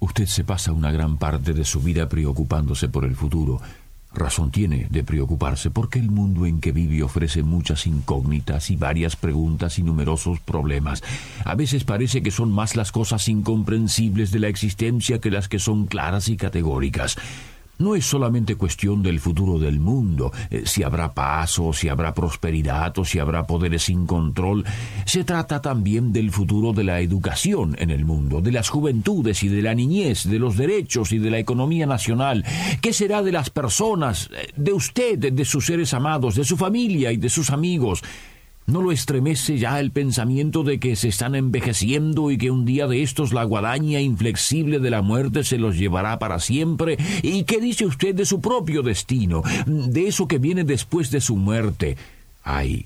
Usted se pasa una gran parte de su vida preocupándose por el futuro. Razón tiene de preocuparse porque el mundo en que vive ofrece muchas incógnitas y varias preguntas y numerosos problemas. A veces parece que son más las cosas incomprensibles de la existencia que las que son claras y categóricas. No es solamente cuestión del futuro del mundo, eh, si habrá paz o si habrá prosperidad o si habrá poderes sin control. Se trata también del futuro de la educación en el mundo, de las juventudes y de la niñez, de los derechos y de la economía nacional. ¿Qué será de las personas, eh, de usted, de sus seres amados, de su familia y de sus amigos? ¿No lo estremece ya el pensamiento de que se están envejeciendo y que un día de estos la guadaña inflexible de la muerte se los llevará para siempre? ¿Y qué dice usted de su propio destino, de eso que viene después de su muerte? Hay,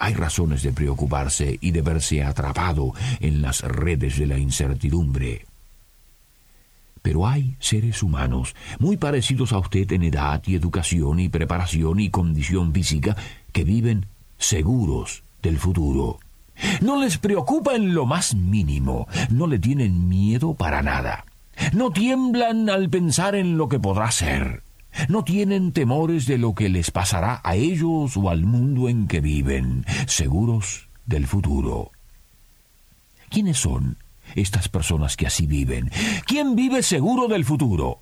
hay razones de preocuparse y de verse atrapado en las redes de la incertidumbre. Pero hay seres humanos, muy parecidos a usted en edad y educación y preparación y condición física, que viven seguros del futuro. No les preocupa en lo más mínimo, no le tienen miedo para nada. No tiemblan al pensar en lo que podrá ser. No tienen temores de lo que les pasará a ellos o al mundo en que viven, seguros del futuro. ¿Quiénes son estas personas que así viven? ¿Quién vive seguro del futuro?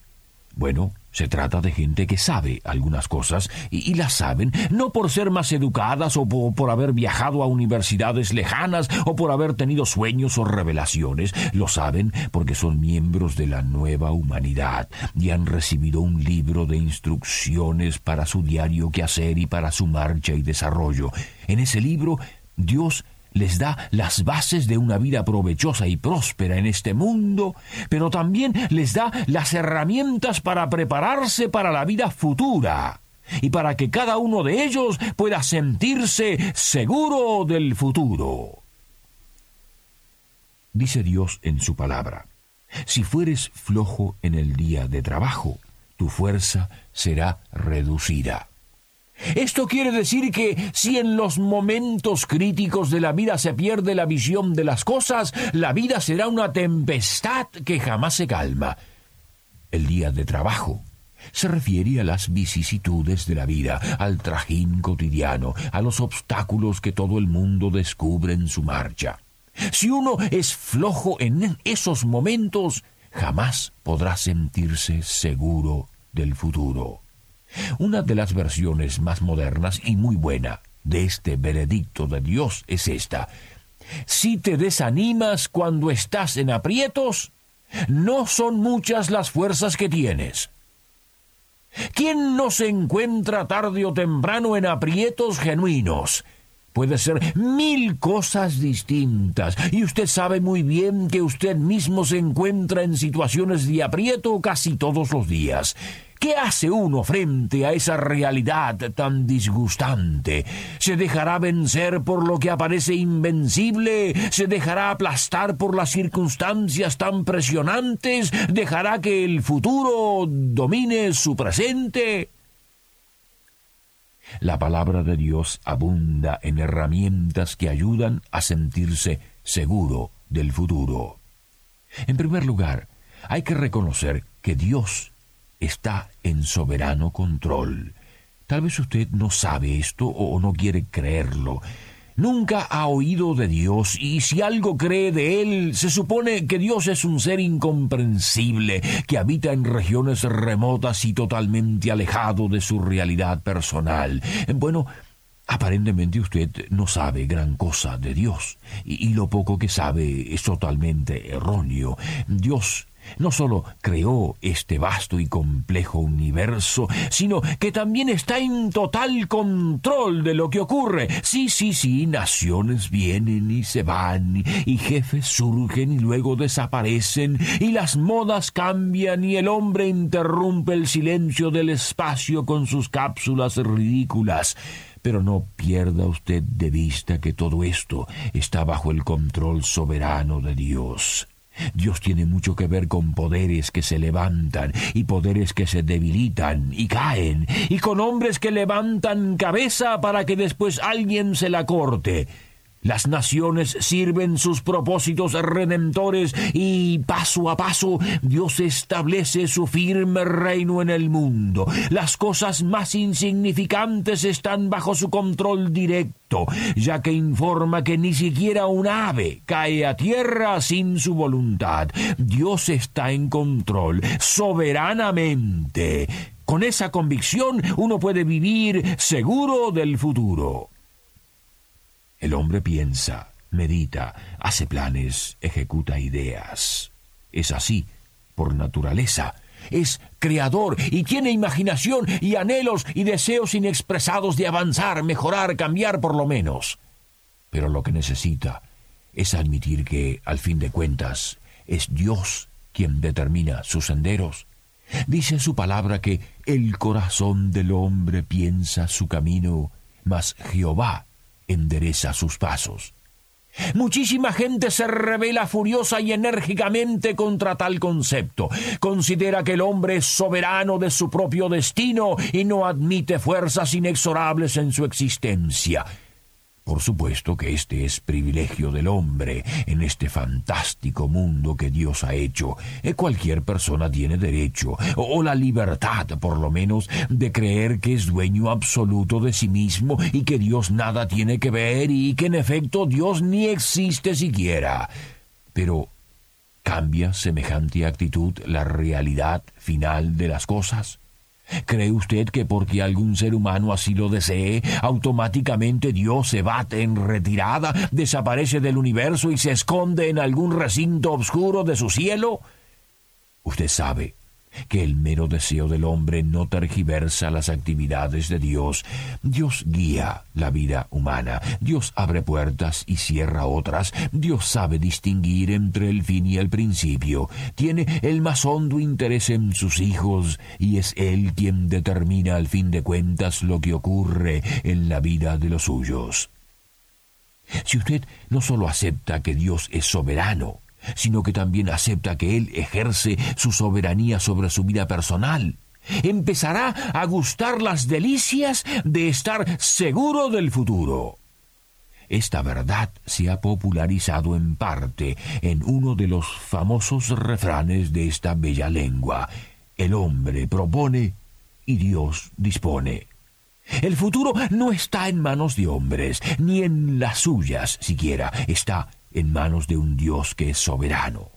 Bueno, se trata de gente que sabe algunas cosas y, las saben no por ser más educadas o por, haber viajado a universidades lejanas o por haber tenido sueños o revelaciones. Lo saben porque son miembros de la nueva humanidad y han recibido un libro de instrucciones para su diario quehacer y para su marcha y desarrollo. En ese libro Dios les da las bases de una vida provechosa y próspera en este mundo, pero también les da las herramientas para prepararse para la vida futura y para que cada uno de ellos pueda sentirse seguro del futuro. Dice Dios en su palabra, si fueres flojo en el día de trabajo, tu fuerza será reducida. Esto quiere decir que si en los momentos críticos de la vida se pierde la visión de las cosas, la vida será una tempestad que jamás se calma. El día de trabajo se refiere a las vicisitudes de la vida, al trajín cotidiano, a los obstáculos que todo el mundo descubre en su marcha. Si uno es flojo en esos momentos, jamás podrá sentirse seguro del futuro. Una de las versiones más modernas y muy buena de este veredicto de Dios es esta. Si te desanimas cuando estás en aprietos, no son muchas las fuerzas que tienes. ¿Quién no se encuentra tarde o temprano en aprietos genuinos? Puede ser mil cosas distintas, y usted sabe muy bien que usted mismo se encuentra en situaciones de aprieto casi todos los días. ¿Qué hace uno frente a esa realidad tan disgustante? ¿Se dejará vencer por lo que aparece invencible? ¿Se dejará aplastar por las circunstancias tan presionantes? ¿Dejará que el futuro domine su presente? La palabra de Dios abunda en herramientas que ayudan a sentirse seguro del futuro. En primer lugar, hay que reconocer que Dios está en soberano control. Tal vez usted no sabe esto o no quiere creerlo. Nunca ha oído de Dios y si algo cree de Él, se supone que Dios es un ser incomprensible, que habita en regiones remotas y totalmente alejado de su realidad personal. Bueno, Aparentemente usted no sabe gran cosa de Dios, y, lo poco que sabe es totalmente erróneo. Dios no solo creó este vasto y complejo universo, sino que también está en total control de lo que ocurre. Sí, sí, sí, naciones vienen y se van, y jefes surgen y luego desaparecen, y las modas cambian y el hombre interrumpe el silencio del espacio con sus cápsulas ridículas. Pero no pierda usted de vista que todo esto está bajo el control soberano de Dios. Dios tiene mucho que ver con poderes que se levantan y poderes que se debilitan y caen, y con hombres que levantan cabeza para que después alguien se la corte. Las naciones sirven sus propósitos redentores y paso a paso Dios establece su firme reino en el mundo. Las cosas más insignificantes están bajo su control directo, ya que informa que ni siquiera un ave cae a tierra sin su voluntad. Dios está en control soberanamente. Con esa convicción uno puede vivir seguro del futuro. El hombre piensa, medita, hace planes, ejecuta ideas. Es así, por naturaleza. Es creador y tiene imaginación y anhelos y deseos inexpresados de avanzar, mejorar, cambiar por lo menos. Pero lo que necesita es admitir que, al fin de cuentas, es Dios quien determina sus senderos. Dice su palabra que el corazón del hombre piensa su camino, mas Jehová endereza sus pasos. Muchísima gente se revela furiosa y enérgicamente contra tal concepto. Considera que el hombre es soberano de su propio destino y no admite fuerzas inexorables en su existencia. Por supuesto que este es privilegio del hombre en este fantástico mundo que Dios ha hecho. Eh, cualquier persona tiene derecho, o la libertad por lo menos, de creer que es dueño absoluto de sí mismo y que Dios nada tiene que ver y que en efecto Dios ni existe siquiera. Pero ¿cambia semejante actitud la realidad final de las cosas? ¿Cree usted que porque algún ser humano así lo desee, automáticamente Dios se bate en retirada, desaparece del universo y se esconde en algún recinto oscuro de su cielo? Usted sabe que el mero deseo del hombre no tergiversa las actividades de Dios. Dios guía la vida humana, Dios abre puertas y cierra otras, Dios sabe distinguir entre el fin y el principio, tiene el más hondo interés en sus hijos y es Él quien determina al fin de cuentas lo que ocurre en la vida de los suyos. Si usted no solo acepta que Dios es soberano, sino que también acepta que Él ejerce su soberanía sobre su vida personal. Empezará a gustar las delicias de estar seguro del futuro. Esta verdad se ha popularizado en parte en uno de los famosos refranes de esta bella lengua. El hombre propone y Dios dispone. El futuro no está en manos de hombres, ni en las suyas siquiera, está en manos de un Dios que es soberano.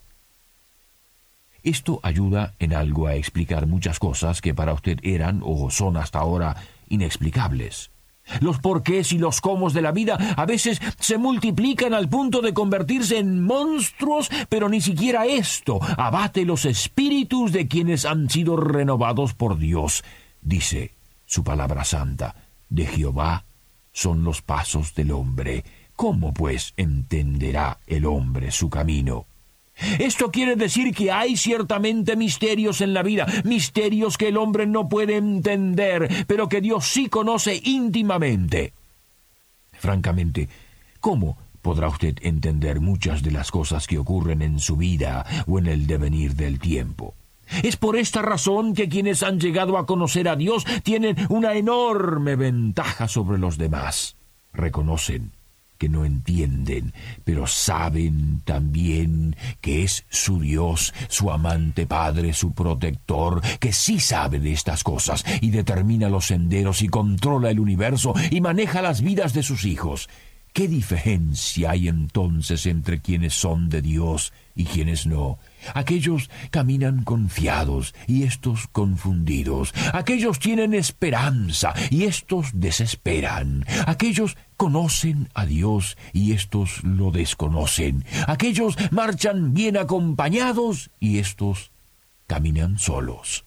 Esto ayuda en algo a explicar muchas cosas que para usted eran o son hasta ahora inexplicables. Los porqués y los cómo de la vida a veces se multiplican al punto de convertirse en monstruos, pero ni siquiera esto abate los espíritus de quienes han sido renovados por Dios. Dice su palabra santa, de Jehová son los pasos del hombre, ¿Cómo pues entenderá el hombre su camino? Esto quiere decir que hay ciertamente misterios en la vida, misterios que el hombre no puede entender, pero que Dios sí conoce íntimamente. Francamente, ¿cómo podrá usted entender muchas de las cosas que ocurren en su vida o en el devenir del tiempo? Es por esta razón que quienes han llegado a conocer a Dios tienen una enorme ventaja sobre los demás. Reconocen que no entienden, pero saben también que es su Dios, su amante Padre, su protector, que sí sabe de estas cosas y determina los senderos y controla el universo y maneja las vidas de sus hijos. ¿Qué diferencia hay entonces entre quienes son de Dios y quienes no? Aquellos caminan confiados y estos confundidos. Aquellos tienen esperanza y estos desesperan. Aquellos conocen a Dios y estos lo desconocen. Aquellos marchan bien acompañados y estos caminan solos.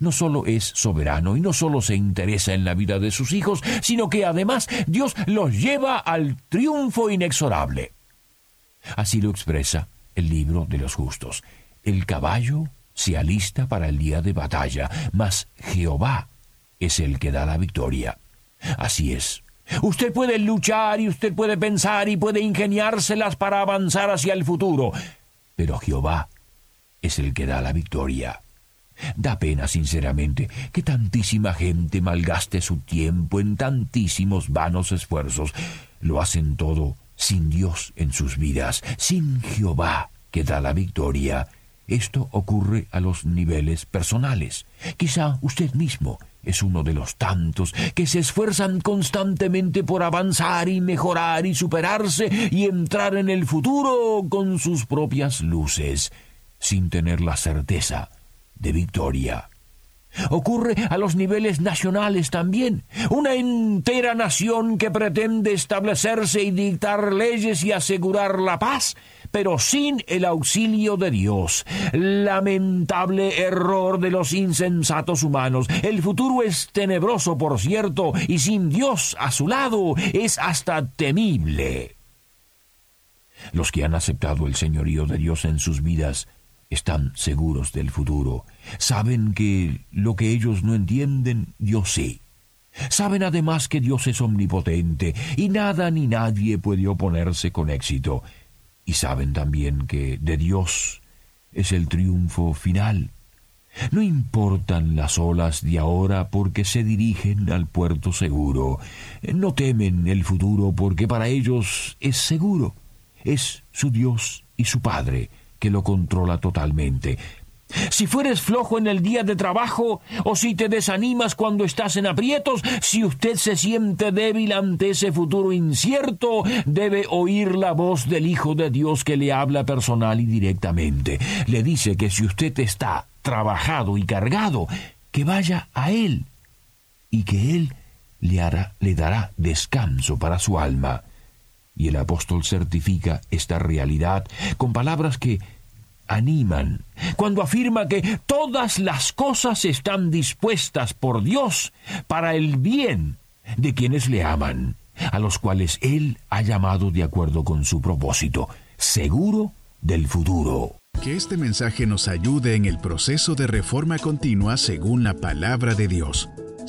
No solo es soberano y no solo se interesa en la vida de sus hijos, sino que además Dios los lleva al triunfo inexorable. Así lo expresa el libro de los justos. El caballo se alista para el día de batalla, mas Jehová es el que da la victoria. Así es. Usted puede luchar y usted puede pensar y puede ingeniárselas para avanzar hacia el futuro, pero Jehová es el que da la victoria. Da pena, sinceramente, que tantísima gente malgaste su tiempo en tantísimos vanos esfuerzos. Lo hacen todo sin Dios en sus vidas, sin Jehová que da la victoria. Esto ocurre a los niveles personales. Quizá usted mismo es uno de los tantos que se esfuerzan constantemente por avanzar y mejorar y superarse y entrar en el futuro con sus propias luces, sin tener la certeza de victoria. Ocurre a los niveles nacionales también. Una entera nación que pretende establecerse y dictar leyes y asegurar la paz, pero sin el auxilio de Dios. Lamentable error de los insensatos humanos. El futuro es tenebroso, por cierto, y sin Dios a su lado es hasta temible. Los que han aceptado el señorío de Dios en sus vidas están seguros del futuro. Saben que lo que ellos no entienden, Dios sí. Saben además que Dios es omnipotente y nada ni nadie puede oponerse con éxito. Y saben también que de Dios es el triunfo final. No importan las olas de ahora porque se dirigen al puerto seguro. No temen el futuro porque para ellos es seguro. Es su Dios y su Padre que lo controla totalmente. Si fueres flojo en el día de trabajo o si te desanimas cuando estás en aprietos, si usted se siente débil ante ese futuro incierto, debe oír la voz del Hijo de Dios que le habla personal y directamente. Le dice que si usted está trabajado y cargado, que vaya a Él y que Él le, le dará descanso para su alma. Y el apóstol certifica esta realidad con palabras que animan, cuando afirma que todas las cosas están dispuestas por Dios para el bien de quienes le aman, a los cuales Él ha llamado de acuerdo con su propósito, seguro del futuro. Que este mensaje nos ayude en el proceso de reforma continua según la palabra de Dios.